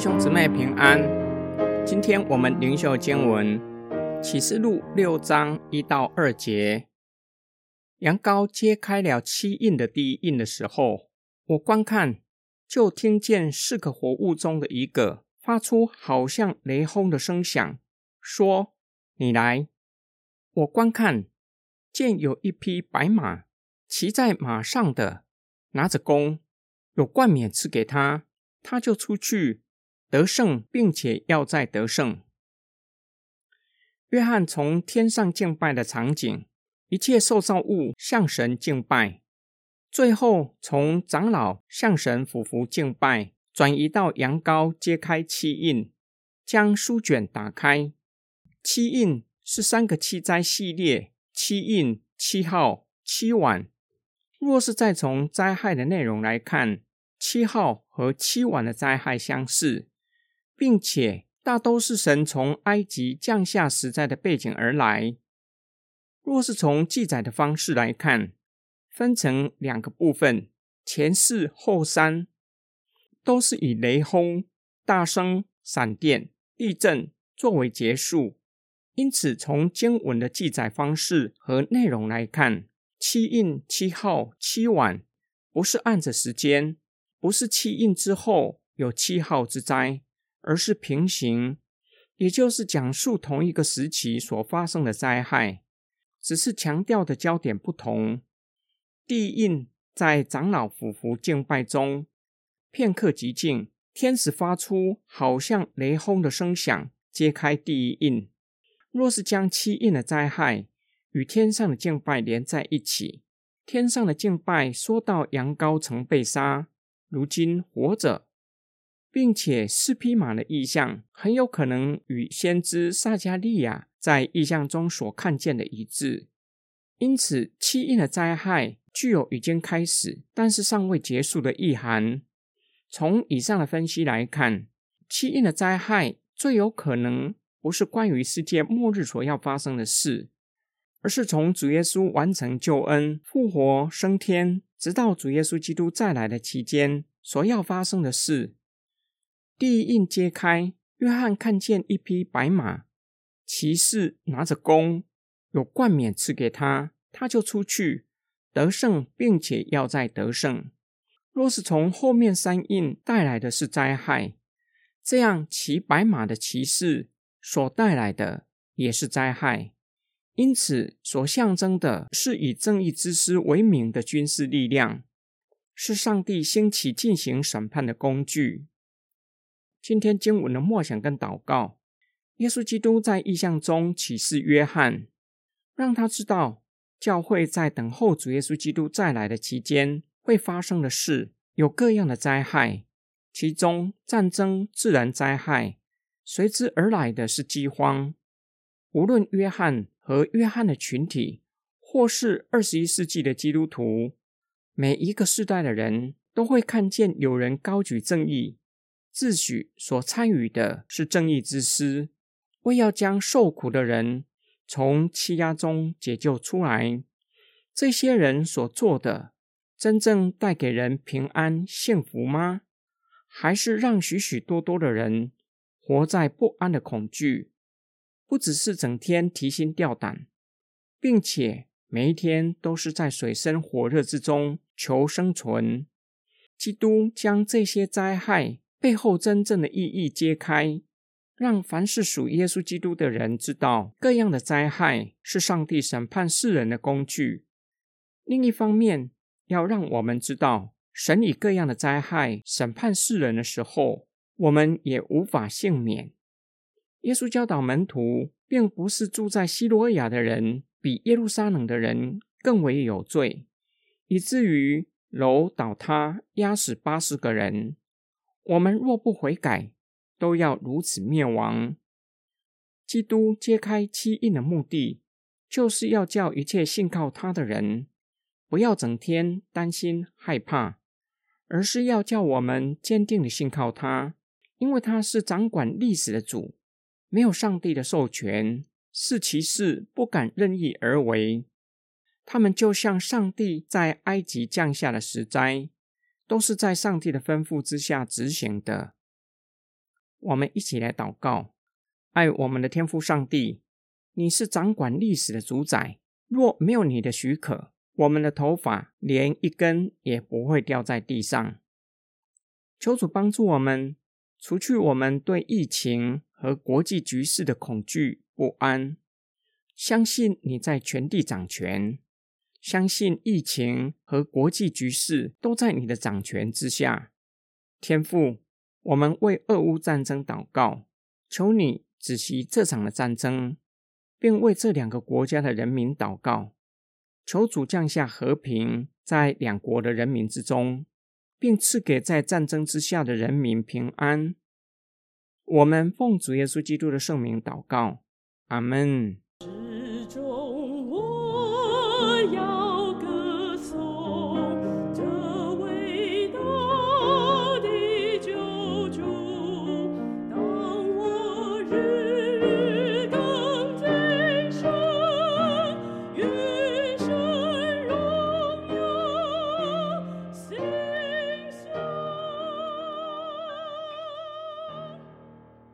兄姊妹平安。今天我们灵修经文启示录六章一到二节。羊羔揭开了七印的第一印的时候，我观看，就听见四个活物中的一个发出好像雷轰的声响，说：“你来。”我观看，见有一匹白马，骑在马上的拿着弓，有冠冕赐给他，他就出去。得胜，并且要再得胜。约翰从天上敬拜的场景，一切受造物向神敬拜，最后从长老向神俯伏敬拜，转移到羊羔揭开七印，将书卷打开。七印是三个七灾系列，七印、七号、七晚。若是再从灾害的内容来看，七号和七晚的灾害相似。并且大都是神从埃及降下时代的背景而来。若是从记载的方式来看，分成两个部分，前四后三，都是以雷轰、大声、闪电、地震作为结束。因此，从经文的记载方式和内容来看，七印、七号、七晚，不是按着时间，不是七印之后有七号之灾。而是平行，也就是讲述同一个时期所发生的灾害，只是强调的焦点不同。地印在长老俯伏敬拜中，片刻寂静，天使发出好像雷轰的声响，揭开第一印。若是将七印的灾害与天上的敬拜连在一起，天上的敬拜说到羊羔曾被杀，如今活着。并且四匹马的意象很有可能与先知撒加利亚在意象中所看见的一致，因此七印的灾害具有已经开始但是尚未结束的意涵。从以上的分析来看，七印的灾害最有可能不是关于世界末日所要发生的事，而是从主耶稣完成救恩、复活、升天，直到主耶稣基督再来的期间所要发生的事。第一印揭开，约翰看见一匹白马，骑士拿着弓，有冠冕赐给他，他就出去得胜，并且要再得胜。若是从后面三印带来的是灾害，这样骑白马的骑士所带来的也是灾害。因此，所象征的是以正义之师为名的军事力量，是上帝兴起进行审判的工具。今天经文的默想跟祷告，耶稣基督在意象中启示约翰，让他知道教会在等候主耶稣基督再来的期间会发生的事有各样的灾害，其中战争、自然灾害，随之而来的是饥荒。无论约翰和约翰的群体，或是二十一世纪的基督徒，每一个世代的人都会看见有人高举正义。自诩所参与的是正义之师，为要将受苦的人从欺压中解救出来。这些人所做的，真正带给人平安幸福吗？还是让许许多多的人活在不安的恐惧？不只是整天提心吊胆，并且每一天都是在水深火热之中求生存。基督将这些灾害。背后真正的意义揭开，让凡是属耶稣基督的人知道，各样的灾害是上帝审判世人的工具。另一方面，要让我们知道，神以各样的灾害审判世人的时候，我们也无法幸免。耶稣教导门徒，并不是住在希罗亚的人比耶路撒冷的人更为有罪，以至于楼倒塌，压死八十个人。我们若不悔改，都要如此灭亡。基督揭开七印的目的，就是要叫一切信靠他的人，不要整天担心害怕，而是要叫我们坚定的信靠他，因为他是掌管历史的主，没有上帝的授权，是其事不敢任意而为。他们就像上帝在埃及降下的石灾。都是在上帝的吩咐之下执行的。我们一起来祷告：爱我们的天父上帝，你是掌管历史的主宰。若没有你的许可，我们的头发连一根也不会掉在地上。求主帮助我们，除去我们对疫情和国际局势的恐惧不安，相信你在全地掌权，相信疫情和国际局势都在你的掌权之下。天父，我们为俄乌战争祷告，求你止息这场的战争。并为这两个国家的人民祷告，求主降下和平在两国的人民之中，并赐给在战争之下的人民平安。我们奉主耶稣基督的圣名祷告，阿门。